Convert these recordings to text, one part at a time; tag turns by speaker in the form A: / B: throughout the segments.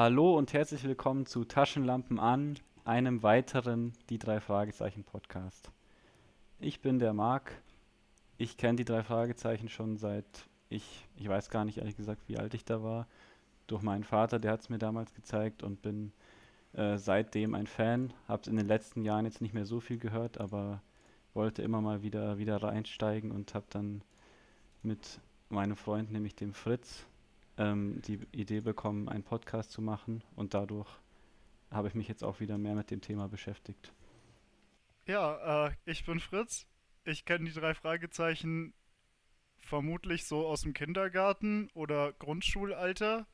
A: Hallo und herzlich willkommen zu Taschenlampen an, einem weiteren Die drei Fragezeichen Podcast. Ich bin der Marc. Ich kenne die drei Fragezeichen schon seit ich, ich weiß gar nicht ehrlich gesagt, wie alt ich da war. Durch meinen Vater, der hat es mir damals gezeigt und bin äh, seitdem ein Fan. Habe es in den letzten Jahren jetzt nicht mehr so viel gehört, aber wollte immer mal wieder, wieder reinsteigen und habe dann mit meinem Freund, nämlich dem Fritz, ähm, die Idee bekommen, einen Podcast zu machen und dadurch habe ich mich jetzt auch wieder mehr mit dem Thema beschäftigt.
B: Ja, äh, ich bin Fritz. Ich kenne die drei Fragezeichen vermutlich so aus dem Kindergarten oder Grundschulalter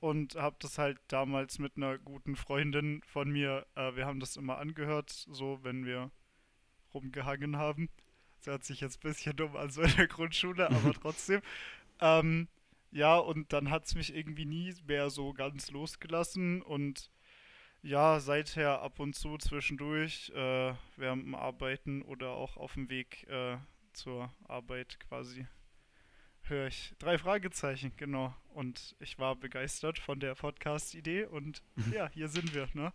B: und habe das halt damals mit einer guten Freundin von mir, äh, wir haben das immer angehört, so wenn wir rumgehangen haben. Das hört sich jetzt ein bisschen dumm an, so in der Grundschule, aber trotzdem. Ähm, ja, und dann hat es mich irgendwie nie mehr so ganz losgelassen und ja, seither ab und zu zwischendurch äh, während dem Arbeiten oder auch auf dem Weg äh, zur Arbeit quasi höre ich drei Fragezeichen, genau. Und ich war begeistert von der Podcast-Idee und ja, hier sind wir, ne?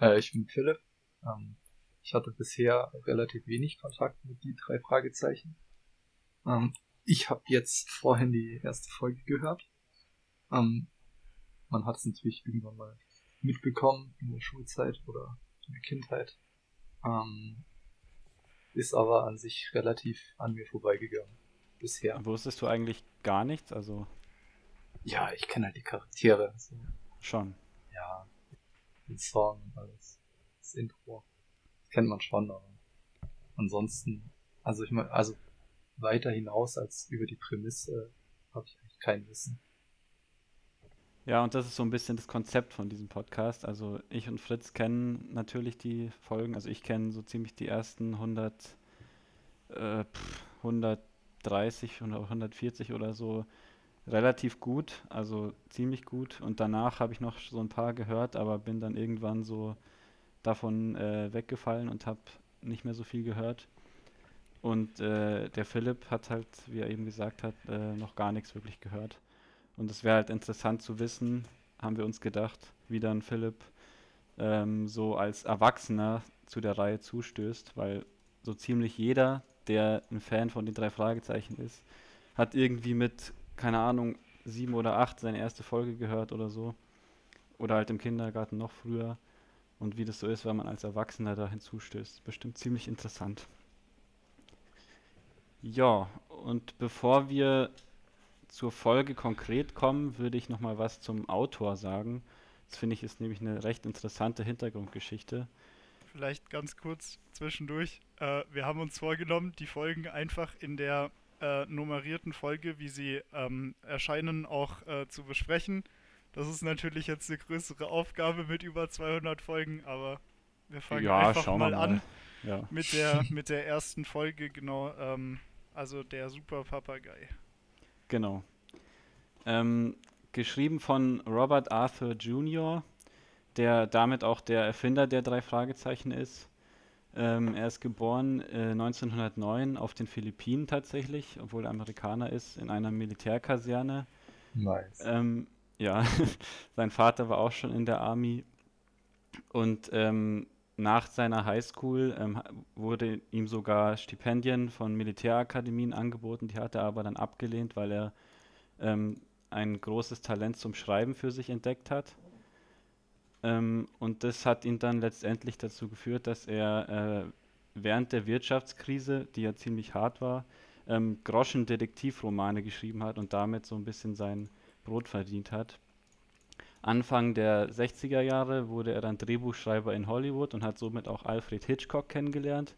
C: Äh, ich bin Philipp. Ähm, ich hatte bisher relativ wenig Kontakt mit die drei Fragezeichen. Ähm, ich habe jetzt vorhin die erste Folge gehört. Ähm, man hat es natürlich irgendwann mal mitbekommen in der Schulzeit oder in der Kindheit. Ähm, ist aber an sich relativ an mir vorbeigegangen. Bisher.
A: Wusstest du eigentlich gar nichts? Also.
C: Ja, ich kenne halt die Charaktere. Also,
A: schon.
C: Ja. Den Song und alles. Das Intro. Das kennt man schon, aber ansonsten, also ich meine, also weiter hinaus als über die Prämisse habe ich eigentlich kein Wissen.
A: Ja, und das ist so ein bisschen das Konzept von diesem Podcast. Also ich und Fritz kennen natürlich die Folgen. Also ich kenne so ziemlich die ersten 100, äh, 130, 140 oder so relativ gut, also ziemlich gut. Und danach habe ich noch so ein paar gehört, aber bin dann irgendwann so davon äh, weggefallen und habe nicht mehr so viel gehört. Und äh, der Philipp hat halt, wie er eben gesagt hat, äh, noch gar nichts wirklich gehört. Und es wäre halt interessant zu wissen, haben wir uns gedacht, wie dann Philipp ähm, so als Erwachsener zu der Reihe zustößt, weil so ziemlich jeder, der ein Fan von den drei Fragezeichen ist, hat irgendwie mit, keine Ahnung, sieben oder acht seine erste Folge gehört oder so. Oder halt im Kindergarten noch früher. Und wie das so ist, wenn man als Erwachsener da hinzustößt. Bestimmt ziemlich interessant. Ja, und bevor wir zur Folge konkret kommen, würde ich nochmal was zum Autor sagen. Das finde ich ist nämlich eine recht interessante Hintergrundgeschichte.
B: Vielleicht ganz kurz zwischendurch. Äh, wir haben uns vorgenommen, die Folgen einfach in der äh, nummerierten Folge, wie sie ähm, erscheinen, auch äh, zu besprechen. Das ist natürlich jetzt eine größere Aufgabe mit über 200 Folgen, aber wir fangen ja, einfach mal, mal, an ja. mit, der, mit der ersten Folge, genau. Ähm, also der Super Papagei.
A: Genau. Ähm, geschrieben von Robert Arthur Jr., der damit auch der Erfinder der drei Fragezeichen ist. Ähm, er ist geboren äh, 1909 auf den Philippinen tatsächlich, obwohl er Amerikaner ist, in einer Militärkaserne.
C: Nice.
A: Ähm, ja, sein Vater war auch schon in der Army und ähm, nach seiner Highschool ähm, wurde ihm sogar Stipendien von Militärakademien angeboten, die hat er aber dann abgelehnt, weil er ähm, ein großes Talent zum Schreiben für sich entdeckt hat. Ähm, und das hat ihn dann letztendlich dazu geführt, dass er äh, während der Wirtschaftskrise, die ja ziemlich hart war, ähm, Groschen-Detektivromane geschrieben hat und damit so ein bisschen sein Brot verdient hat. Anfang der 60er Jahre wurde er dann Drehbuchschreiber in Hollywood und hat somit auch Alfred Hitchcock kennengelernt.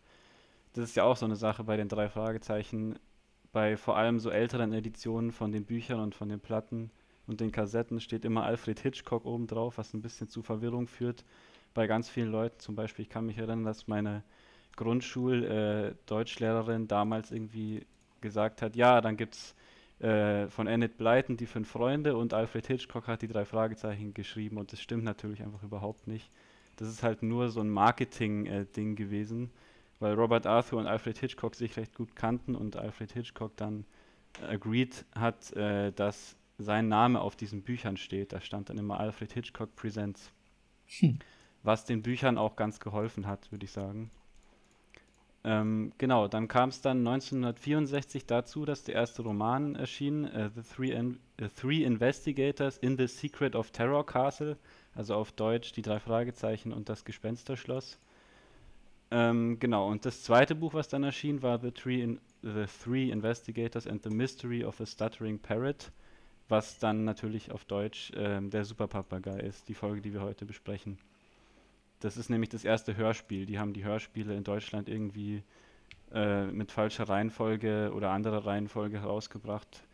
A: Das ist ja auch so eine Sache bei den drei Fragezeichen. Bei vor allem so älteren Editionen von den Büchern und von den Platten und den Kassetten steht immer Alfred Hitchcock oben drauf, was ein bisschen zu Verwirrung führt bei ganz vielen Leuten. Zum Beispiel, ich kann mich erinnern, dass meine Grundschul-Deutschlehrerin äh, damals irgendwie gesagt hat, ja, dann gibt es äh, von Enid Blyton, die fünf Freunde, und Alfred Hitchcock hat die drei Fragezeichen geschrieben und das stimmt natürlich einfach überhaupt nicht. Das ist halt nur so ein Marketing-Ding äh, gewesen, weil Robert Arthur und Alfred Hitchcock sich recht gut kannten und Alfred Hitchcock dann agreed hat, äh, dass sein Name auf diesen Büchern steht. Da stand dann immer Alfred Hitchcock Presents.
C: Hm.
A: Was den Büchern auch ganz geholfen hat, würde ich sagen. Ähm, genau, dann kam es dann 1964 dazu, dass der erste Roman erschien, äh, The Three, In The Three Investigators in the Secret of Terror Castle, also auf Deutsch die drei Fragezeichen und das Gespensterschloss. Ähm, genau, und das zweite Buch, was dann erschien, war The Three, In the Three Investigators and the Mystery of a Stuttering Parrot, was dann natürlich auf Deutsch ähm, der Superpapagei ist, die Folge, die wir heute besprechen. Das ist nämlich das erste Hörspiel. Die haben die Hörspiele in Deutschland irgendwie äh, mit falscher Reihenfolge oder anderer Reihenfolge herausgebracht.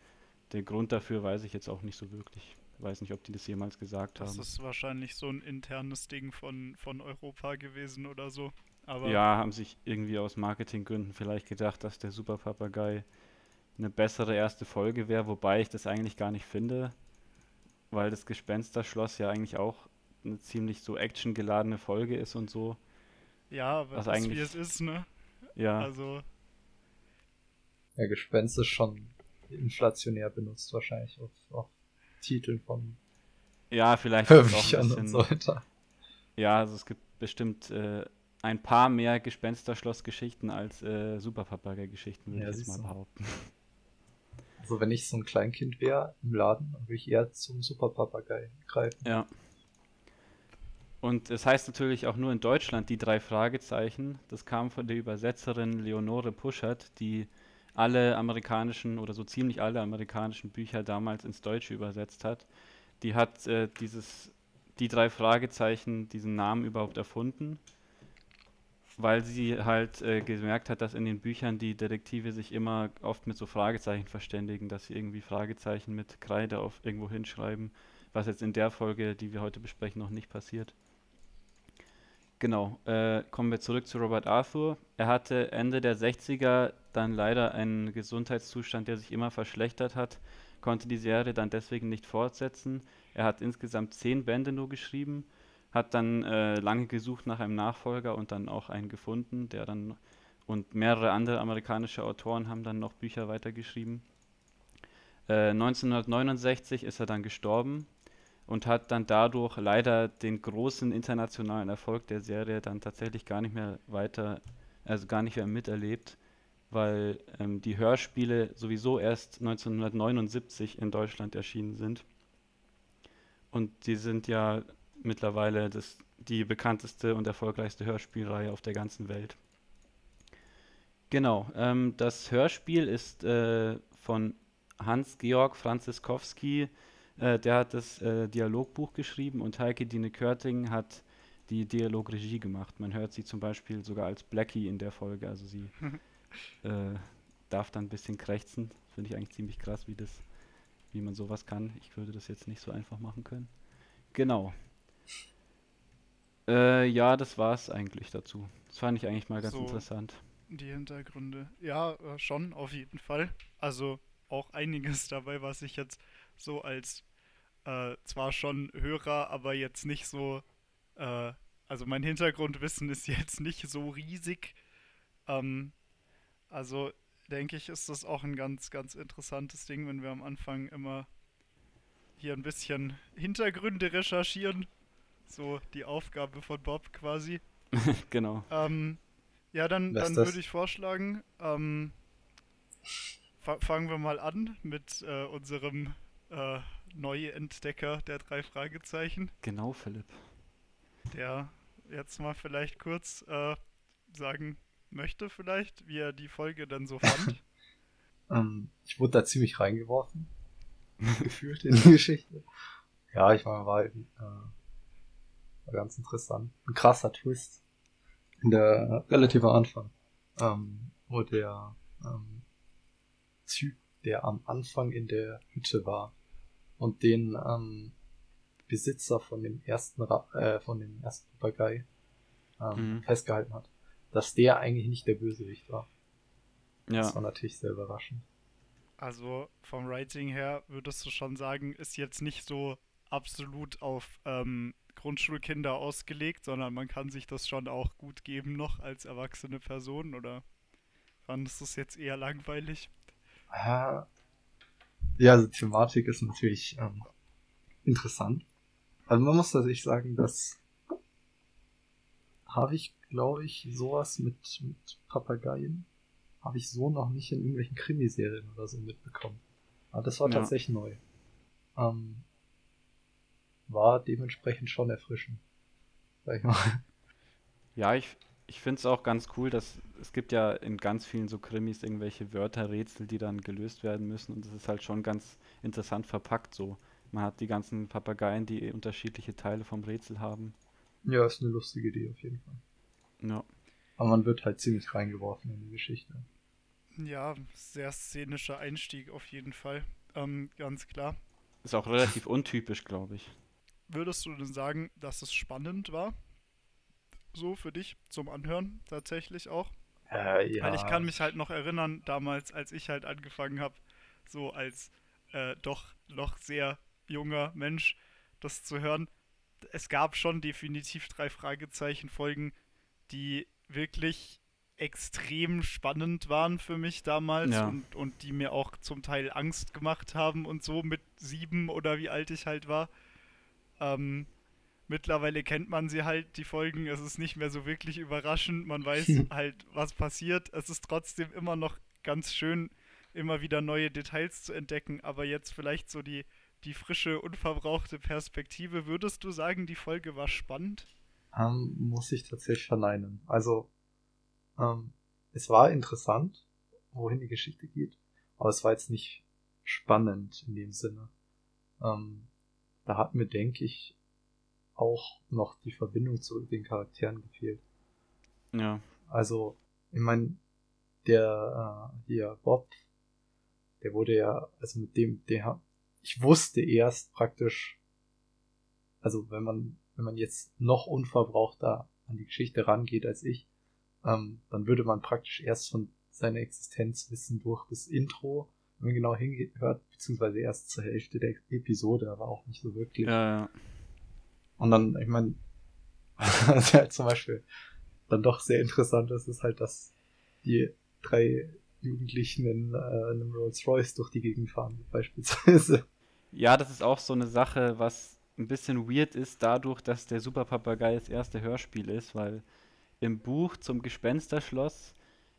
A: Der Grund dafür weiß ich jetzt auch nicht so wirklich. Ich weiß nicht, ob die das jemals gesagt
B: das
A: haben.
B: Das ist wahrscheinlich so ein internes Ding von, von Europa gewesen oder so. Aber
A: ja, haben sich irgendwie aus Marketinggründen vielleicht gedacht, dass der Superpapagei eine bessere erste Folge wäre, wobei ich das eigentlich gar nicht finde, weil das Gespensterschloss ja eigentlich auch eine ziemlich so actiongeladene Folge ist und so.
B: Ja, aber
A: Was
B: das
A: eigentlich-
B: wie es ist, ne?
A: Ja,
B: Also,
C: Ja, Gespenst ist schon inflationär benutzt wahrscheinlich auf, auf Titeln von
A: ja, vielleicht auch ein
C: und
A: bisschen.
C: so weiter.
A: Ja, also es gibt bestimmt äh, ein paar mehr Gespensterschloss-Geschichten als äh, Superpapagei-Geschichten, würde
C: Ja,
A: ich jetzt mal behaupten.
C: Also wenn ich so ein Kleinkind wäre im Laden, dann würde ich eher zum Superpapagei greifen.
A: Ja. Und es heißt natürlich auch nur in Deutschland die drei Fragezeichen. Das kam von der Übersetzerin Leonore Puschert, die alle amerikanischen oder so ziemlich alle amerikanischen Bücher damals ins Deutsche übersetzt hat. Die hat äh, dieses, die drei Fragezeichen, diesen Namen überhaupt erfunden, weil sie halt äh, gemerkt hat, dass in den Büchern die Detektive sich immer oft mit so Fragezeichen verständigen, dass sie irgendwie Fragezeichen mit Kreide auf irgendwo hinschreiben was jetzt in der Folge, die wir heute besprechen, noch nicht passiert. Genau, äh, kommen wir zurück zu Robert Arthur. Er hatte Ende der 60er dann leider einen Gesundheitszustand, der sich immer verschlechtert hat, konnte die Serie dann deswegen nicht fortsetzen. Er hat insgesamt zehn Bände nur geschrieben, hat dann äh, lange gesucht nach einem Nachfolger und dann auch einen gefunden, der dann und mehrere andere amerikanische Autoren haben dann noch Bücher weitergeschrieben. Äh, 1969 ist er dann gestorben und hat dann dadurch leider den großen internationalen Erfolg der Serie dann tatsächlich gar nicht mehr weiter, also gar nicht mehr miterlebt, weil ähm, die Hörspiele sowieso erst 1979 in Deutschland erschienen sind. Und die sind ja mittlerweile das, die bekannteste und erfolgreichste Hörspielreihe auf der ganzen Welt. Genau, ähm, das Hörspiel ist äh, von Hans-Georg Franziskowski, äh, der hat das äh, Dialogbuch geschrieben und Heike Dine Körting hat die Dialogregie gemacht. Man hört sie zum Beispiel sogar als Blackie in der Folge, also sie äh, darf dann ein bisschen krächzen. Finde ich eigentlich ziemlich krass, wie das, wie man sowas kann. Ich würde das jetzt nicht so einfach machen können. Genau. Äh, ja, das war's eigentlich dazu. Das fand ich eigentlich mal ganz
B: So.
A: interessant.
B: die Hintergründe. Ja, äh, schon, auf jeden Fall. Also auch einiges dabei, was ich jetzt so als äh, zwar schon Hörer, aber jetzt nicht so, äh, also mein Hintergrundwissen ist jetzt nicht so riesig. Ähm, also denke ich, ist das auch ein ganz, ganz interessantes Ding, wenn wir am Anfang immer hier ein bisschen Hintergründe recherchieren. So die Aufgabe von Bob quasi.
A: genau.
B: Ähm, ja, dann,
C: Was
B: dann
C: das?
B: würde ich vorschlagen, ähm, fa fangen wir mal an mit äh, unserem äh, Neuentdecker der drei Fragezeichen,
A: Genau, Philipp.
B: der jetzt mal vielleicht kurz äh, sagen möchte, vielleicht, wie er die Folge dann so fand.
C: Ähm, ich wurde da ziemlich reingeworfen, gefühlt in die Geschichte. Ja, ich meine, war, äh, war ganz interessant. Ein krasser Twist in der relativ am Anfang, ähm, wo der ähm, Typ, der am Anfang in der Hütte war und den ähm, Besitzer von dem ersten Ra äh, von dem ersten Papagei ähm,
A: Mhm.
C: festgehalten hat, dass der eigentlich nicht der Bösewicht war.
A: Ja.
C: Das war natürlich sehr überraschend.
B: Also vom Writing her würdest du schon sagen, ist jetzt nicht so absolut auf ähm, Grundschulkinder ausgelegt, sondern man kann sich das schon auch gut geben noch als erwachsene Person oder fandest du es jetzt eher langweilig?
C: Ja, Ja, also Thematik ist natürlich ähm, interessant. Also man muss natürlich sagen, dass habe ich, glaube ich, sowas mit, mit Papageien habe ich so noch nicht in irgendwelchen Krimiserien oder so mitbekommen. Aber das war
A: Ja.
C: tatsächlich neu. Ähm, war dementsprechend schon erfrischend. Sag ich mal.
A: Ja, ich, ich finde es auch ganz cool, dass es gibt ja in ganz vielen so Krimis irgendwelche Wörterrätsel, die dann gelöst werden müssen und das ist halt schon ganz interessant verpackt so. Man hat die ganzen Papageien, die unterschiedliche Teile vom Rätsel haben.
C: Ja, ist eine lustige Idee auf jeden Fall.
A: Ja,
C: Aber man wird halt ziemlich reingeworfen in die Geschichte.
B: Ja, sehr szenischer Einstieg auf jeden Fall. Ähm, ganz klar.
A: ist auch relativ untypisch, glaube ich.
B: Würdest du denn sagen, dass es spannend war? So für dich zum Anhören tatsächlich auch?
C: Äh, ja.
B: Weil ich kann mich halt noch erinnern, damals, als ich halt angefangen habe, so als äh, doch noch sehr junger Mensch das zu hören. Es gab schon definitiv drei Fragezeichen-Folgen, die wirklich extrem spannend waren für mich damals
A: Ja.
B: und, und die mir auch zum Teil Angst gemacht haben und so mit sieben oder wie alt ich halt war. Ähm, mittlerweile kennt man sie halt, die Folgen. Es ist nicht mehr so wirklich überraschend. Man weiß halt, was passiert. Es ist trotzdem immer noch ganz schön, immer wieder neue Details zu entdecken. Aber jetzt vielleicht so die, die frische, unverbrauchte Perspektive. Würdest du sagen, die Folge war spannend?
C: Ähm, muss ich tatsächlich verneinen. Also, ähm, es war interessant, wohin die Geschichte geht, aber es war jetzt nicht spannend in dem Sinne. Ähm, da hat mir, denke ich, auch noch die Verbindung zu den Charakteren gefehlt.
A: Ja,
C: Also, ich meine, der äh, hier Bob, der wurde ja, also mit dem, der ich wusste erst praktisch, also wenn man, wenn man jetzt noch unverbrauchter an die Geschichte rangeht als ich, ähm, dann würde man praktisch erst von seiner Existenz wissen durch das Intro, wenn man genau hingehört, beziehungsweise erst zur Hälfte der Episode, aber auch nicht so wirklich.
A: ja, ja.
C: Und dann, ich meine, was halt zum Beispiel dann doch sehr interessant ist, ist halt, dass die drei Jugendlichen in äh, einem Rolls Royce durch die Gegend fahren, beispielsweise.
A: Ja, das ist auch so eine Sache, was ein bisschen weird ist, dadurch, dass der Superpapagei das erste Hörspiel ist, weil im Buch zum Gespensterschloss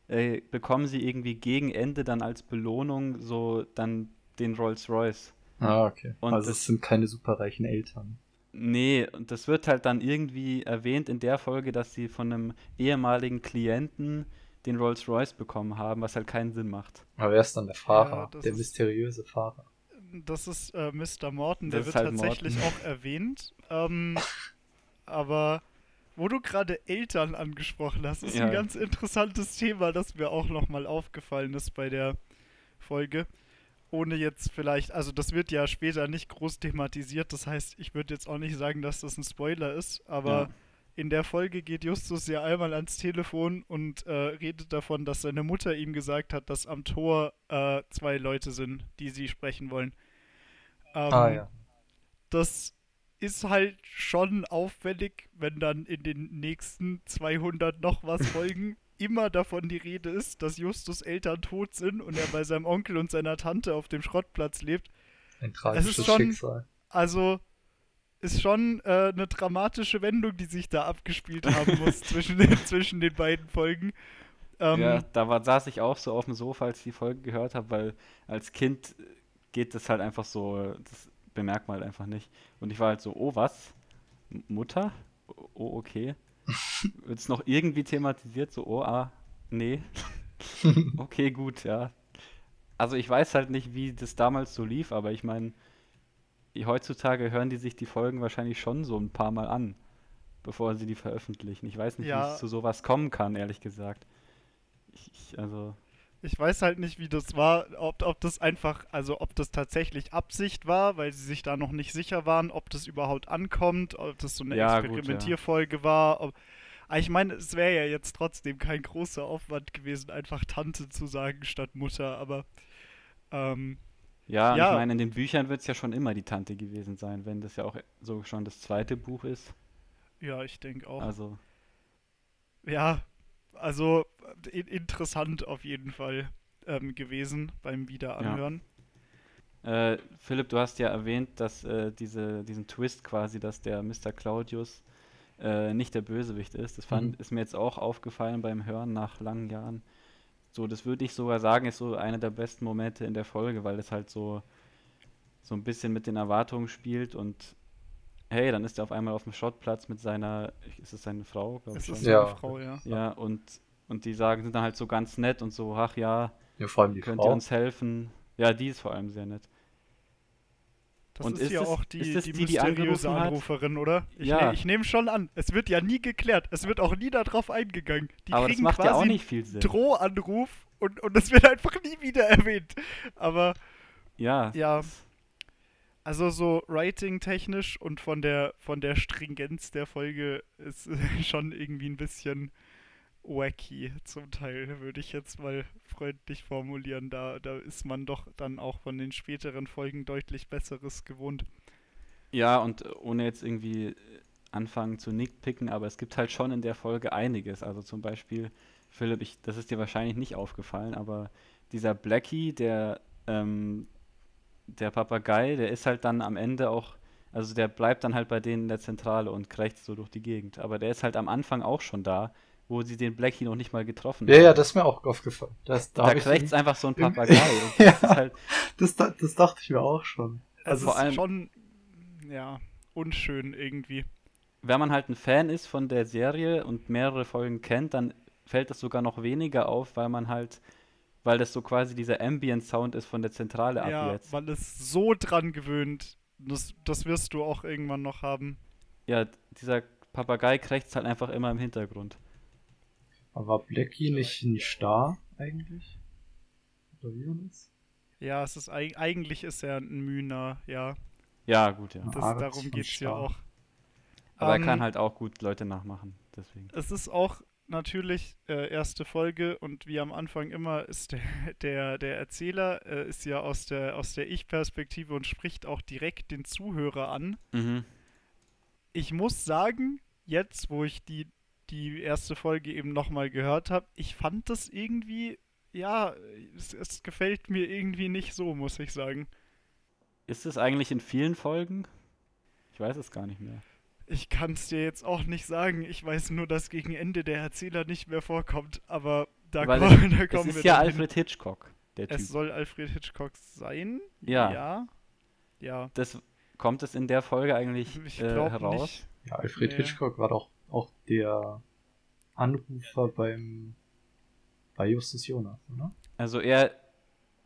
A: äh, bekommen sie irgendwie gegen Ende dann als Belohnung so dann den Rolls Royce.
C: Ah, okay.
A: Und
C: also es sind keine superreichen Eltern.
A: Nee, und das wird halt dann irgendwie erwähnt in der Folge, dass sie von einem ehemaligen Klienten den Rolls Royce bekommen haben, was halt keinen Sinn macht.
C: Aber wer ist dann der Fahrer?
B: Ja,
C: der
B: ist-
C: mysteriöse Fahrer.
B: Das ist äh, Mr. Morton, der
A: Das
B: wird
A: halt
B: tatsächlich auch erwähnt. Ähm, aber wo du gerade Eltern angesprochen hast, ist
A: Ja.
B: ein ganz interessantes Thema, das mir auch nochmal aufgefallen ist bei der Folge. Ohne jetzt vielleicht, also das wird ja später nicht groß thematisiert, das heißt, ich würde jetzt auch nicht sagen, dass das ein Spoiler ist, aber
A: Ja.
B: in der Folge geht Justus ja einmal ans Telefon und äh, redet davon, dass seine Mutter ihm gesagt hat, dass am Tor äh, zwei Leute sind, die sie sprechen wollen. Ähm,
C: ah ja.
B: Das ist halt schon auffällig, wenn dann in den nächsten 200 noch was Folgen immer davon die Rede ist, dass Justus Eltern tot sind und er bei seinem Onkel und seiner Tante auf dem Schrottplatz lebt.
C: Ein tragisches
B: schon-
C: Schicksal.
B: Also ist schon äh, eine dramatische Wendung, die sich da abgespielt haben muss zwischen, den, zwischen den beiden Folgen. Ähm,
A: Ja, da war, saß ich auch so auf dem Sofa, als ich die Folge gehört habe, weil als Kind geht das halt einfach so, das bemerkt man halt einfach nicht. Und ich war halt so, oh was? M- Mutter? Oh, okay. Wird es noch irgendwie thematisiert? So, oh, ah, nee. Okay, gut, ja. Also ich weiß halt nicht, wie das damals so lief, aber ich meine, heutzutage hören die sich die Folgen wahrscheinlich schon so ein paar Mal an, bevor sie die veröffentlichen. Ich weiß nicht, wie
B: Ja.
A: es zu sowas kommen kann, ehrlich gesagt. Ich, ich, also,
B: Ich weiß halt nicht, wie das war, ob, ob das einfach, also ob das tatsächlich Absicht war, weil sie sich da noch nicht sicher waren, ob das überhaupt ankommt, ob das so eine
A: Ja, gut, ja.
B: Experimentierfolge war. Ob, aber ich meine, es wäre ja jetzt trotzdem kein großer Aufwand gewesen, einfach Tante zu sagen statt Mutter, aber ähm,
A: ja,
B: Ja.
A: ich meine, in den Büchern wird es ja schon immer die Tante gewesen sein, wenn das ja auch so schon das zweite Buch ist.
B: ja, ich denke auch.
A: Also,
B: Ja, also in interessant auf jeden Fall ähm, gewesen beim Wiederanhören.
A: Äh, Philipp, du hast ja erwähnt, dass äh, diese, diesen Twist quasi, dass der Mr. Claudius äh, nicht der Bösewicht ist. Das fand,
C: Mhm.
A: ist mir jetzt auch aufgefallen beim Hören nach langen Jahren. So, das würde ich sogar sagen, ist so einer der besten Momente in der Folge, weil es halt so, so ein bisschen mit den Erwartungen spielt und hey, dann ist er auf einmal auf dem Schrottplatz mit seiner, ist es seine Frau, glaube ich
B: ist.
C: Ja.
B: Frau, ja.
A: Ja, und, und die sagen, sind dann halt so ganz nett und so, ach ja,
C: Ja, vor allem die
A: könnt
C: Frau.
A: ihr uns helfen? Ja, die ist vor allem sehr nett.
B: Das
A: Und
B: ist,
A: ist
B: ja
A: das-
B: auch die,
A: ist das
B: die
A: die, die
B: mysteriöse
A: hat?
B: Anruferin, oder? Ich,
A: Ja.
B: ne, ich nehme schon an. Es wird ja nie geklärt. Es wird auch nie darauf eingegangen. Die
A: Aber das
B: kriegen
A: macht
B: quasi
A: ja auch nicht viel Sinn.
B: Drohanruf und, und es wird einfach nie wieder erwähnt. Aber
A: Ja,
B: Ja. Also so writing-technisch und von der von der Stringenz der Folge ist schon irgendwie ein bisschen wacky zum Teil, würde ich jetzt mal freundlich formulieren. Da, da ist man doch dann auch von den späteren Folgen deutlich Besseres gewohnt.
A: ja, und äh, ohne jetzt irgendwie äh, anfangen zu nickpicken, aber es gibt halt schon in der Folge einiges. Also zum Beispiel, Philipp, ich, das ist dir wahrscheinlich nicht aufgefallen, aber dieser Blackie, der, ähm, der Papagei, der ist halt dann am Ende auch, also der bleibt dann halt bei denen in der Zentrale und krächzt so durch die Gegend. Aber der ist halt am Anfang auch schon da, wo sie den Blackie noch nicht mal getroffen
C: Ja, ja,
A: haben.
C: das ist mir auch aufgefallen. Das, da
A: Da krächzt
C: irgendwie-
A: einfach so ein Papagei.
C: Ja.
A: das ist halt,
C: das, da- das dachte ich mir auch schon.
B: Also
A: vor
B: es
A: allem-
B: ist schon, ja, unschön irgendwie.
A: wenn man halt ein Fan ist von der Serie und mehrere Folgen kennt, dann fällt das sogar noch weniger auf, weil man halt, weil das so quasi dieser Ambient Sound ist von der Zentrale ab
B: Ja,
A: jetzt.
B: weil es so dran gewöhnt. Das, das wirst du auch irgendwann noch haben.
A: Ja, dieser Papagei krächzt halt einfach immer im Hintergrund.
C: Aber war Blackie nicht ein Star eigentlich? Oder wie war das?
B: Ja, es ist eig- eigentlich ist er ein Mühner, ja.
A: Ja, gut, ja.
B: Das, darum geht's ja auch.
A: Aber
B: Ähm,
A: er kann halt auch gut Leute nachmachen, deswegen.
B: Es ist auch natürlich äh, erste Folge und wie am Anfang immer ist der, der, der Erzähler äh, ist ja aus der, aus der Ich-Perspektive und spricht auch direkt den Zuhörer an.
A: Mhm.
B: Ich muss sagen, jetzt, wo ich die, die erste Folge eben nochmal gehört habe, ich fand das irgendwie, ja, es, es gefällt mir irgendwie nicht so, muss ich sagen.
A: Ist es eigentlich in vielen Folgen? Ich weiß es gar nicht mehr.
B: Ich kann es dir jetzt auch nicht sagen. Ich weiß nur, dass gegen Ende der Erzähler nicht mehr vorkommt. Aber da,
A: Weil
B: kommen, da
A: Es
B: kommen
A: ist
B: wir
A: ja
B: dann hin.
A: Alfred Hitchcock, der Typ.
B: Es soll Alfred Hitchcock sein.
A: Ja.
B: Ja. Ja.
A: Das, kommt es in der Folge eigentlich
B: Ich
A: äh, heraus?
B: nicht.
C: Ja, Alfred
B: Nee.
C: Hitchcock war doch auch der Anrufer beim bei Justus Jonas, oder?
A: Also er,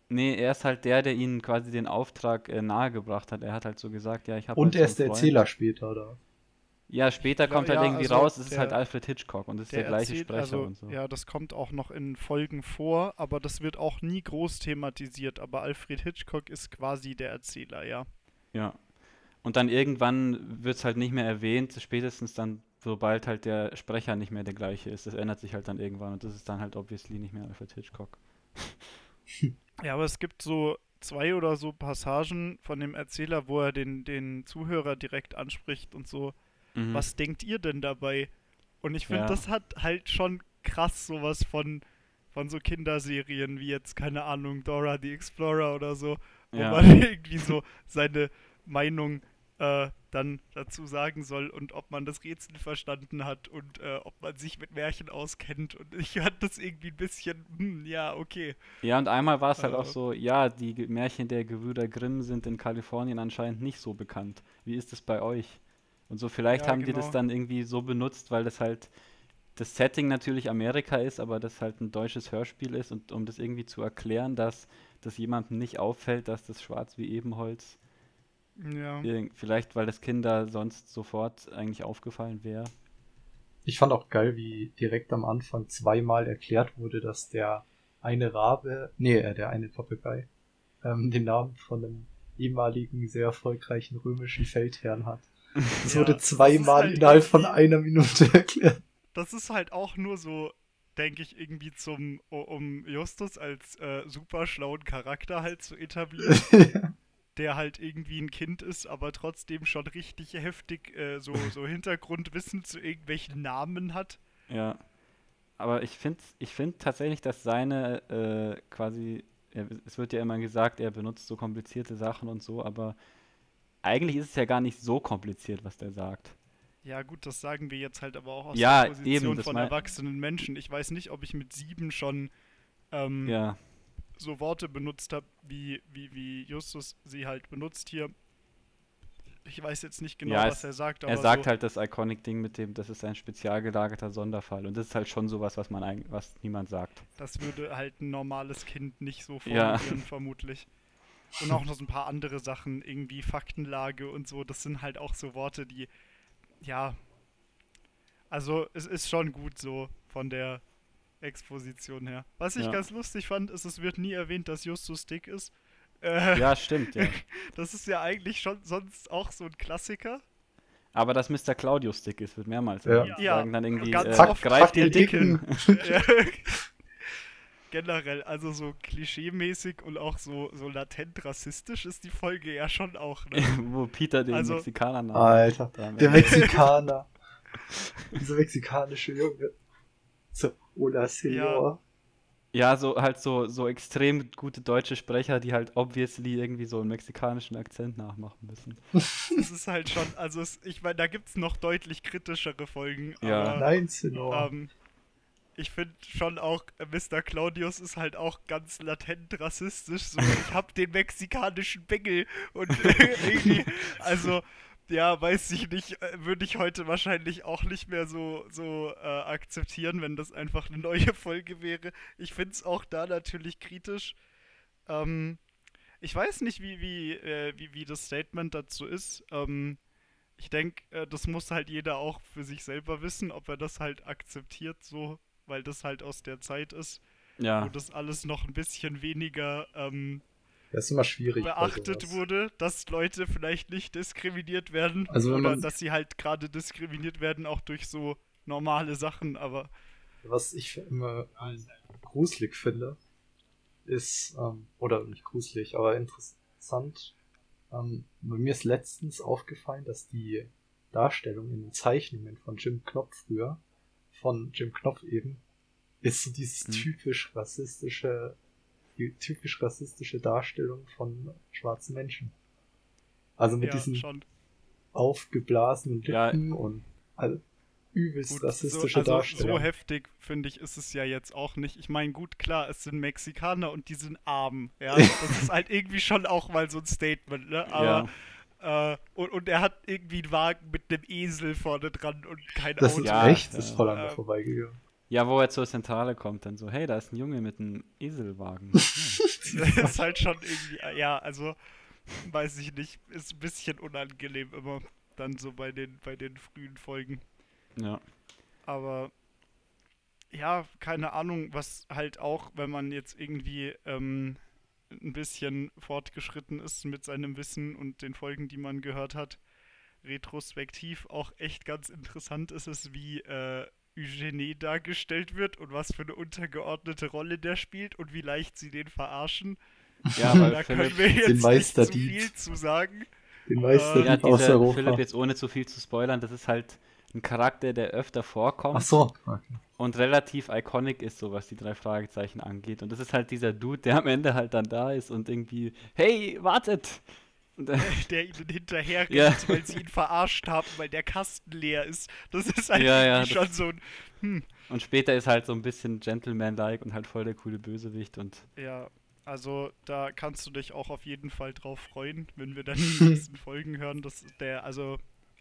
A: nee, er ist halt der, der ihnen quasi den Auftrag äh, nahegebracht hat. Er hat halt so gesagt, ja, ich habe
C: Und
A: halt
C: er ist der
A: Freund.
C: Erzähler später, oder?
A: Ja, später
B: Ja,
A: kommt halt
B: ja,
A: irgendwie
B: also
A: raus, es ist
B: der-
A: halt Alfred Hitchcock und es ist der, gleiche
B: erzählt-
A: Sprecher
B: also,
A: und so.
B: Ja, das kommt auch noch in Folgen vor, aber das wird auch nie groß thematisiert. Aber Alfred Hitchcock ist quasi der Erzähler, ja.
A: Ja. Und dann irgendwann wird es halt nicht mehr erwähnt, spätestens dann, sobald halt der Sprecher nicht mehr der gleiche ist. Das ändert sich halt dann irgendwann und das ist dann halt obviously nicht mehr Alfred Hitchcock.
B: Ja, aber es gibt so zwei oder so Passagen von dem Erzähler, wo er den, den Zuhörer direkt anspricht und so,
A: Mhm.
B: was denkt ihr denn dabei? Und ich finde,
A: Ja.
B: das hat halt schon krass sowas von, von so Kinderserien wie jetzt, keine Ahnung, Dora the Explorer oder so, wo
A: Ja.
B: man irgendwie so seine Meinung äh, dann dazu sagen soll und ob man das Rätsel verstanden hat und äh, ob man sich mit Märchen auskennt. Und ich fand das irgendwie ein bisschen, hm, ja, okay.
A: Ja, und einmal war es halt auch
B: Äh.
A: so, ja, die Märchen der Gebrüder Grimm sind in Kalifornien anscheinend nicht so bekannt. Wie ist es bei euch? Und so, vielleicht
B: Ja,
A: haben die das
B: genau.
A: dann irgendwie so benutzt, weil das halt das Setting natürlich Amerika ist, aber das halt ein deutsches Hörspiel ist und um das irgendwie zu erklären, dass das jemandem nicht auffällt, dass das Schwarz wie Ebenholz,
B: Ja.
A: vielleicht weil das Kinder sonst sofort eigentlich aufgefallen wäre.
C: Ich fand auch geil, wie direkt am Anfang zweimal erklärt wurde, dass der eine Rabe, nee, äh, der eine Papagei, ähm, den Namen von einem ehemaligen, sehr erfolgreichen römischen Feldherrn hat. Das
B: Ja,
C: wurde zweimal
B: halt
C: innerhalb von einer Minute erklärt.
B: Das ist halt auch nur so, denke ich, irgendwie zum, um Justus als äh, super schlauen Charakter halt zu etablieren, der halt irgendwie ein Kind ist, aber trotzdem schon richtig heftig äh, so, so Hintergrundwissen zu irgendwelchen Namen hat.
A: Ja. Aber ich finde ich find tatsächlich, dass seine äh, quasi es wird ja immer gesagt, er benutzt so komplizierte Sachen und so, aber eigentlich ist es ja gar nicht so kompliziert, was der sagt.
B: Ja, gut, das sagen wir jetzt halt aber auch aus
A: Ja,
B: der Position
A: eben,
B: von erwachsenen Menschen. Ich weiß nicht, ob ich mit sieben schon ähm,
A: Ja,
B: so Worte benutzt habe, wie, wie, wie Justus sie halt benutzt hier. Ich weiß jetzt nicht genau,
A: Ja,
B: was er sagt,
A: er sagt
B: so,
A: halt das Iconic-Ding mit dem, das ist ein spezial gelagerter Sonderfall. Und das ist halt schon sowas, was man eigentlich, was niemand sagt.
B: das würde halt ein normales Kind nicht so formulieren, vermutlich. Und auch noch so ein paar andere Sachen, irgendwie Faktenlage und so, das sind halt auch so Worte, die, ja, also es ist schon gut so von der Exposition her. Was ich
A: Ja.
B: ganz lustig fand, ist, es wird nie erwähnt, dass Justus dick ist. Äh,
A: Ja, stimmt, ja.
B: Das ist ja eigentlich schon sonst auch so ein Klassiker.
A: Aber dass Mr. Claudius dick ist, wird mehrmals
C: Ja.
A: erwähnt.
B: Ja,
A: Sagen dann irgendwie,
B: ganz
A: äh,
B: oft.
A: greif
C: Fuck
A: den Dicken.
B: Ja. Generell, also so klischeemäßig und auch so, so latent rassistisch ist die Folge ja schon auch. Ne?
A: Wo Peter den
B: Also-
A: Mexikaner nahm.
C: Alter, der. Mexikaner. Dieser mexikanische Junge. So, hola, Senor.
A: Ja, so halt so, so extrem gute deutsche Sprecher, die halt obviously irgendwie so einen mexikanischen Akzent nachmachen müssen.
B: Es ist halt schon, also es, ich meine, da gibt es noch deutlich kritischere Folgen.
A: Ja.
B: Aber,
C: Nein, Senor.
B: ähm, ich finde schon auch, äh, Mr. Claudius ist halt auch ganz latent rassistisch. So, ich hab den mexikanischen Bengel und irgendwie, also, ja, weiß ich nicht, äh, würde ich heute wahrscheinlich auch nicht mehr so, so äh, akzeptieren, wenn das einfach eine neue Folge wäre. Ich finde es auch da natürlich kritisch. Ähm, ich weiß nicht, wie, wie, äh, wie, wie das Statement dazu ist. Ähm, ich denke, äh, das muss halt jeder auch für sich selber wissen, ob er das halt akzeptiert, so, weil das halt aus der Zeit ist, wo
A: Ja,
B: das alles noch ein bisschen weniger ähm,
C: Das ist immer schwierig.
B: beachtet wurde, dass Leute vielleicht nicht diskriminiert werden
C: Also
B: oder
C: man-
B: dass sie halt gerade diskriminiert werden, auch durch so normale Sachen, aber
C: Was ich immer gruselig finde, ist, ähm, oder nicht gruselig, aber interessant. Ähm, bei mir ist letztens aufgefallen, dass die Darstellung in den Zeichnungen von Jim Knopf früher, von Jim Knopf eben, ist so dieses
A: Hm.
C: typisch rassistische, die typisch rassistische Darstellung von schwarzen Menschen. Also mit
B: ja,
C: diesen
B: schon.
C: aufgeblasenen
A: Ja.
C: Lippen und also übelst
B: Gut,
C: rassistische
B: so, also
C: Darstellung.
B: so heftig, finde ich, ist es ja jetzt auch nicht. Ich meine, gut, klar, es sind Mexikaner und die sind arm. Ja, das ist halt irgendwie schon auch mal so ein Statement, ne? Aber, äh, und, und er hat irgendwie einen Wagen mit einem Esel vorne dran und kein
C: Das
B: Auto.
C: ist
A: Ja,
C: echt,
A: ja.
C: ist voll an mir
B: Ähm,
C: vorbeigegangen.
A: ja, wo er zur Zentrale kommt, dann so, hey, da ist ein Junge mit einem Eselwagen. Ja.
B: Das ist halt schon irgendwie, ja, also, weiß ich nicht, ist ein bisschen unangenehm immer dann so bei den, bei den frühen Folgen.
A: ja.
B: Aber ja, keine Ahnung, was halt auch, wenn man jetzt irgendwie ähm, ein bisschen fortgeschritten ist mit seinem Wissen und den Folgen, die man gehört hat, retrospektiv auch echt ganz interessant ist es, wie äh, Eugenie dargestellt wird und was für eine untergeordnete Rolle der spielt und wie leicht sie den verarschen.
A: Ja, weil
B: da
A: Philipp,
B: können wir jetzt nicht
C: Meister
B: zu viel zu sagen.
C: Den Meister
B: äh,
A: ja, dieser. Philipp, jetzt ohne zu viel zu spoilern, das ist halt ein Charakter, der öfter vorkommt
C: Ach so. Okay.
A: und relativ iconic ist, so was die drei Fragezeichen angeht. Und das ist halt dieser Dude, der am Ende halt dann da ist und irgendwie, hey, wartet! Und, äh,
B: der ihnen hinterherrennt,
A: Ja.
B: weil sie ihn verarscht haben, weil der Kasten leer ist. Das ist halt
A: Ja, ja,
B: schon so ein. Hm.
A: und später ist halt so ein bisschen Gentleman-like und halt voll der coole Bösewicht und
B: Ja, also da kannst du dich auch auf jeden Fall drauf freuen, wenn wir dann die nächsten Folgen hören. Das ist der, also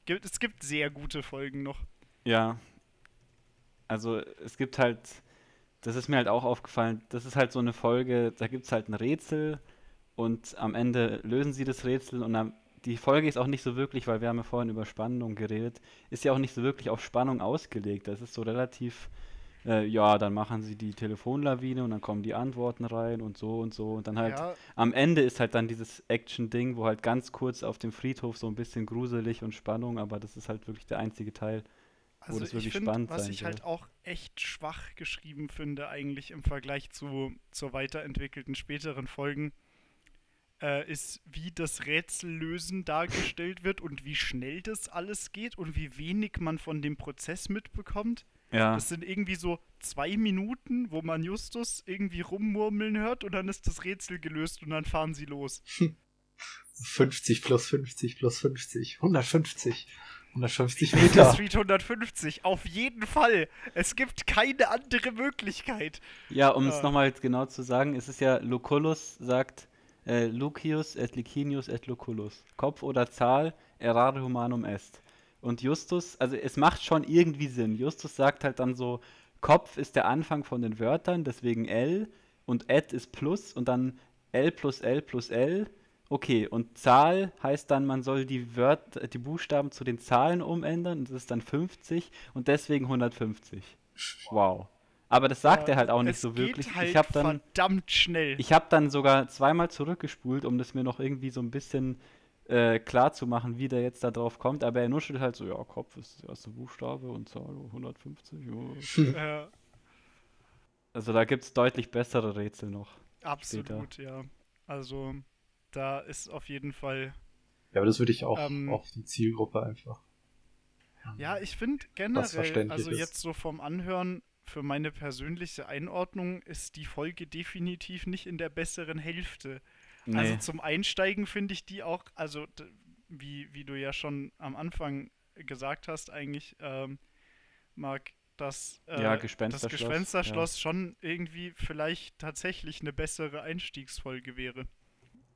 B: es gibt sehr gute Folgen noch.
A: Ja. Also es gibt halt, das ist mir halt auch aufgefallen, das ist halt so eine Folge, da gibt es halt ein Rätsel und am Ende lösen sie das Rätsel und am, die Folge ist auch nicht so wirklich, weil wir haben ja vorhin über Spannung geredet, ist ja auch nicht so wirklich auf Spannung ausgelegt. Das ist so relativ, äh, ja, dann machen sie die Telefonlawine und dann kommen die Antworten rein und so und so und dann halt
B: Ja,
A: am Ende ist halt dann dieses Action-Ding, wo halt ganz kurz auf dem Friedhof so ein bisschen gruselig und Spannung, aber das ist halt wirklich der einzige Teil.
B: also
A: das
B: ich
A: wirklich
B: finde,
A: spannend
B: was ich halt
A: soll.
B: auch echt schwach geschrieben finde, eigentlich im Vergleich zu zur weiterentwickelten späteren Folgen, äh, ist, wie das Rätsellösen dargestellt wird und wie schnell das alles geht und wie wenig man von dem Prozess mitbekommt.
A: Ja.
B: Das sind irgendwie so zwei Minuten, wo man Justus irgendwie rummurmeln hört und dann ist das Rätsel gelöst und dann fahren sie los.
C: 50 plus 50 plus 50. 150. 150
B: Meter.
C: Meter.
B: Street 150, auf jeden Fall. Es gibt keine andere Möglichkeit.
A: Ja, um es
B: Ja.
A: nochmal genau zu sagen, es ist ja Lucullus sagt äh, Lucius et Licinius et Lucullus. Kopf oder Zahl, errare humanum est. Und Justus, also es macht schon irgendwie Sinn. Justus sagt halt dann so, Kopf ist der Anfang von den Wörtern, deswegen L und et ist plus und dann L plus L plus L. Okay, und Zahl heißt dann, man soll die Wörter, die Buchstaben zu den Zahlen umändern und das ist dann 50 und deswegen 150. Wow. Aber das sagt er halt auch nicht
B: es
A: so
B: geht
A: wirklich.
B: Halt
A: ich habe dann
B: verdammt schnell.
A: ich habe dann sogar zweimal zurückgespult, um das mir noch irgendwie so ein bisschen äh, klar zu machen, wie der jetzt da drauf kommt. Aber er nuschelt halt so, ja, Kopf ist der erste Buchstabe und Zahl oh, 150. Ja. Also da gibt es deutlich bessere Rätsel noch.
B: absolut, ja. Also da ist auf jeden Fall.
C: Ja, aber das würde ich auch
B: Ähm,
C: auf die Zielgruppe einfach.
B: Ja, ich finde generell, also
C: ist.
B: jetzt so vom Anhören, für meine persönliche Einordnung ist die Folge definitiv nicht in der besseren Hälfte.
A: Nee.
B: Also zum Einsteigen finde ich die auch, also wie, wie du ja schon am Anfang gesagt hast, eigentlich, ähm, Marc, dass äh,
A: Ja,
B: das
A: Gespensterschloss,
B: Gespensterschloss schon irgendwie vielleicht tatsächlich eine bessere Einstiegsfolge wäre.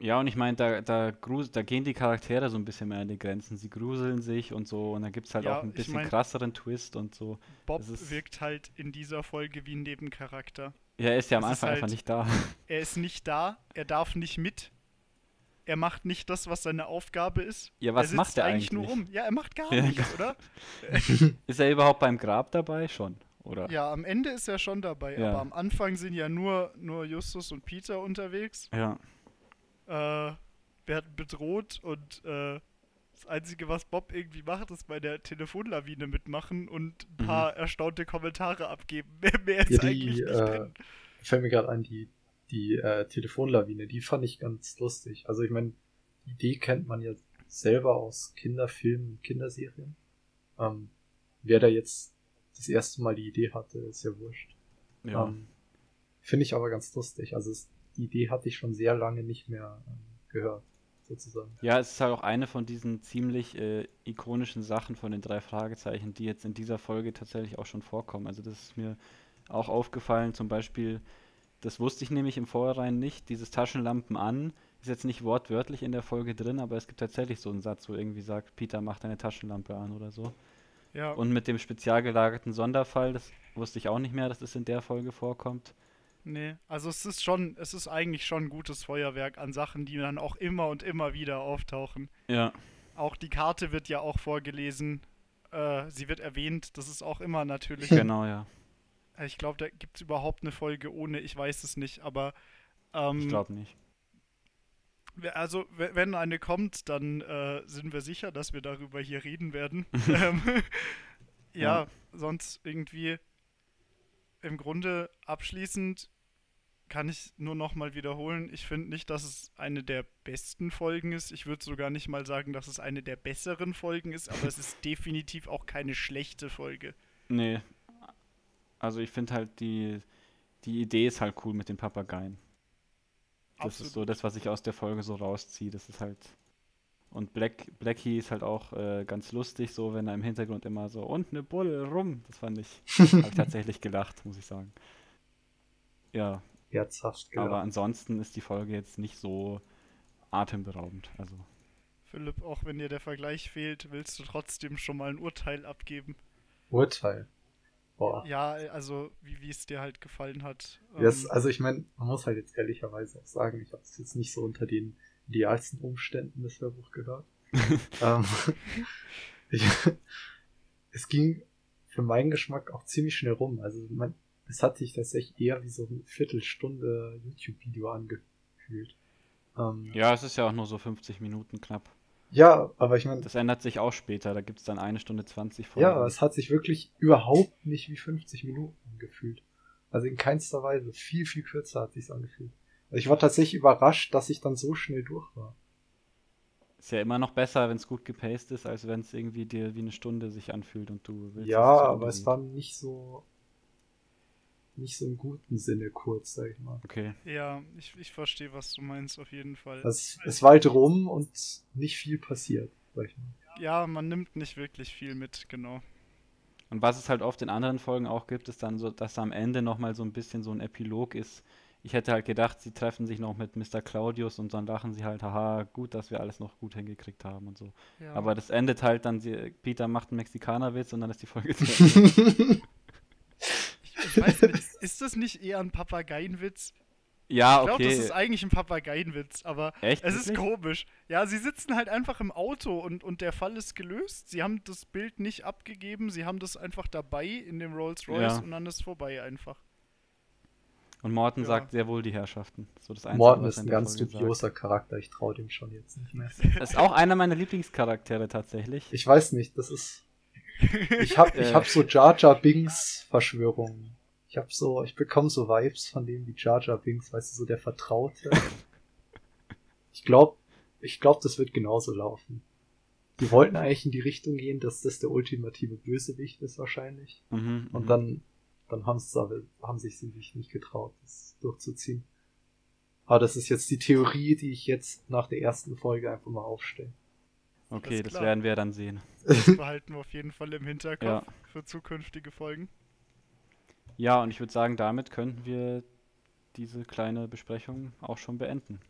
A: Ja, und ich meine, da, da, da gehen die Charaktere so ein bisschen mehr an die Grenzen. Sie gruseln sich und so. Und da gibt es halt
B: Ja,
A: auch ein
B: ich
A: bisschen
B: mein-
A: krasseren Twist und so.
B: Bob wirkt halt in dieser Folge wie ein Nebencharakter.
A: Ja, er ist ja am
B: Es
A: Anfang einfach
B: halt-
A: nicht da.
B: Er ist nicht da, er darf nicht mit. Er macht nicht das, was seine Aufgabe ist.
A: Ja, was
B: er sitzt
A: macht er
B: eigentlich
A: eigentlich?
B: nur rum. Ja, er macht gar
A: Ja,
B: nichts, oder?
A: Ist er überhaupt beim Grab dabei? Schon, oder?
B: Ja, am Ende ist er schon dabei,
A: Ja.
B: aber am Anfang sind ja nur, nur Justus und Peter unterwegs,
A: Ja.
B: Äh, werden bedroht und äh, das Einzige, was Bob irgendwie macht, ist bei der Telefonlawine mitmachen und ein
A: Mhm.
B: paar erstaunte Kommentare abgeben. Mehr, mehr ist
C: Ja, die,
B: eigentlich nicht
C: äh,
B: drin.
C: Fällt mir gerade an, die, die äh, Telefonlawine, die fand ich ganz lustig. Also ich meine, die Idee kennt man ja selber aus Kinderfilmen und Kinderserien. Ähm, wer da jetzt das erste Mal die Idee hatte, ist ja wurscht.
A: ja.
C: Ähm, Finde ich aber ganz lustig. Also es, die Idee hatte ich schon sehr lange nicht mehr ähm, gehört, sozusagen.
A: Ja, es ist halt auch eine von diesen ziemlich äh, ikonischen Sachen von den drei Fragezeichen, die jetzt in dieser Folge tatsächlich auch schon vorkommen. Also das ist mir auch aufgefallen, zum Beispiel, das wusste ich nämlich im Vorhinein nicht, dieses Taschenlampen an, ist jetzt nicht wortwörtlich in der Folge drin, aber es gibt tatsächlich so einen Satz, wo irgendwie sagt, Peter, mach deine Taschenlampe an oder so.
B: Ja,
A: Und mit dem spezial gelagerten Sonderfall, das wusste ich auch nicht mehr, dass es in der Folge vorkommt.
B: Nee. Also es ist schon, es ist eigentlich schon ein gutes Feuerwerk an Sachen, die dann auch immer und immer wieder auftauchen.
A: Ja.
B: Auch die Karte wird ja auch vorgelesen. Äh, sie wird erwähnt. Das ist auch immer natürlich.
A: Genau, ja.
B: Ich glaube, da gibt es überhaupt eine Folge ohne. Ich weiß es nicht. Aber ähm,
A: Ich glaube nicht.
B: also we- wenn eine kommt, dann äh, sind wir sicher, dass wir darüber hier reden werden. ähm, ja,
A: Ja.
B: sonst irgendwie im Grunde abschließend kann ich nur noch mal wiederholen. Ich finde nicht, dass es eine der besten Folgen ist. Ich würde sogar nicht mal sagen, dass es eine der besseren Folgen ist, aber es ist definitiv auch keine schlechte Folge.
A: Nee. Also ich finde halt die, die Idee ist halt cool mit den Papageien. Das ist so das, was ich aus der Folge so rausziehe. Das ist halt. Und Black, Blackie ist halt auch äh, ganz lustig, so wenn er im Hintergrund immer so und eine Bulle rum. Das fand ich. Habe ich tatsächlich gelacht, muss ich sagen. Ja,
C: Herzhaft
A: aber
C: gelacht.
A: ansonsten ist die Folge jetzt nicht so atemberaubend. Also.
B: Philipp, auch wenn dir der Vergleich fehlt, willst du trotzdem schon mal ein Urteil abgeben?
C: Urteil. Boah.
B: Ja, also wie wie es dir halt gefallen hat.
C: Yes,
B: Ähm,
C: also ich meine, man muss halt jetzt ehrlicherweise auch sagen, ich habe es jetzt nicht so unter den idealsten Umständen das Hörbuch gehört. ähm, ich, es ging für meinen Geschmack auch ziemlich schnell rum. Also man, es hat sich tatsächlich eher wie so eine Viertelstunde YouTube-Video angefühlt. Ähm,
A: Ja, es ist ja auch nur so 50 Minuten knapp.
C: ja, aber ich meine,
A: Das ändert sich auch später. Da gibt es dann eine Stunde 20 Folgen.
C: ja, es hat sich wirklich überhaupt nicht wie 50 Minuten gefühlt. Also in keinster Weise. Viel, viel kürzer hat sich's angefühlt. Also ich war tatsächlich überrascht, dass ich dann so schnell durch war.
A: Ist ja immer noch besser, wenn es gut gepaced ist, als wenn es irgendwie dir wie eine Stunde sich anfühlt und du willst.
C: Ja, aber es war nicht so nicht so im guten Sinne kurz, sag ich mal.
A: Okay.
B: Ja, ich, ich verstehe, was du meinst, auf jeden Fall.
C: Es, es halt rum und nicht viel passiert, sag ich mal.
B: Ja, man nimmt nicht wirklich viel mit, genau.
A: Und was es halt oft in anderen Folgen auch gibt, ist dann so, dass am Ende nochmal so ein bisschen so ein Epilog ist. Ich hätte halt gedacht, sie treffen sich noch mit Mr. Claudius und dann lachen sie halt, haha, gut, dass wir alles noch gut hingekriegt haben und so.
B: Ja.
A: Aber das endet halt dann, sie, Peter macht einen Mexikanerwitz und dann ist die Folge zu Ende.
B: ich, ich weiß nicht, ist das nicht eher ein Papageienwitz?
A: Ja,
B: Ich glaube,
A: okay.
B: das ist eigentlich ein Papageienwitz, aber
A: Echt?
B: es ist komisch. Ja, sie sitzen halt einfach im Auto und, und der Fall ist gelöst. Sie haben das Bild nicht abgegeben, sie haben das einfach dabei in dem Rolls Royce
A: Ja.
B: und dann ist vorbei einfach.
A: Und Morten
B: Ja.
A: sagt sehr wohl die Herrschaften. So das Einzige,
C: Morten
A: was
C: ist ein ganz dubioser Charakter, ich traue dem schon jetzt nicht mehr.
A: Das ist auch einer meiner Lieblingscharaktere tatsächlich.
C: Ich weiß nicht, das ist. Ich hab, ich
A: Äh.
C: hab so Jar Jar Binks Verschwörungen. Ich hab so, ich bekomme so Vibes von dem wie Jar Jar Binks, weißt du, so der Vertraute. Ich glaube, ich glaube, das wird genauso laufen. Die wollten eigentlich in die Richtung gehen, dass das der ultimative Bösewicht ist wahrscheinlich.
A: Mhm,
C: Und
A: mhm.
C: dann, dann haben sie aber, haben sich sie sich nicht getraut, das durchzuziehen. Aber das ist jetzt die Theorie, die ich jetzt nach der ersten Folge einfach mal aufstelle.
A: Okay, das
B: klar.
A: werden wir dann sehen.
B: Das behalten wir auf jeden Fall im Hinterkopf
A: Ja.
B: für zukünftige Folgen.
A: Ja, und ich würde sagen, damit könnten wir diese kleine Besprechung auch schon beenden.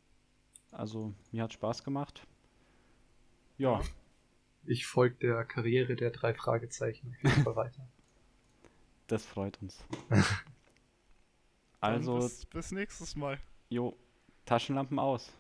A: Also, mir hat Spaß gemacht. Ja.
C: Ich folge der Karriere der drei Fragezeichen auf jeden Fall weiter.
A: das freut uns. Also,
B: bis, bis nächstes Mal.
A: jo, Taschenlampen aus.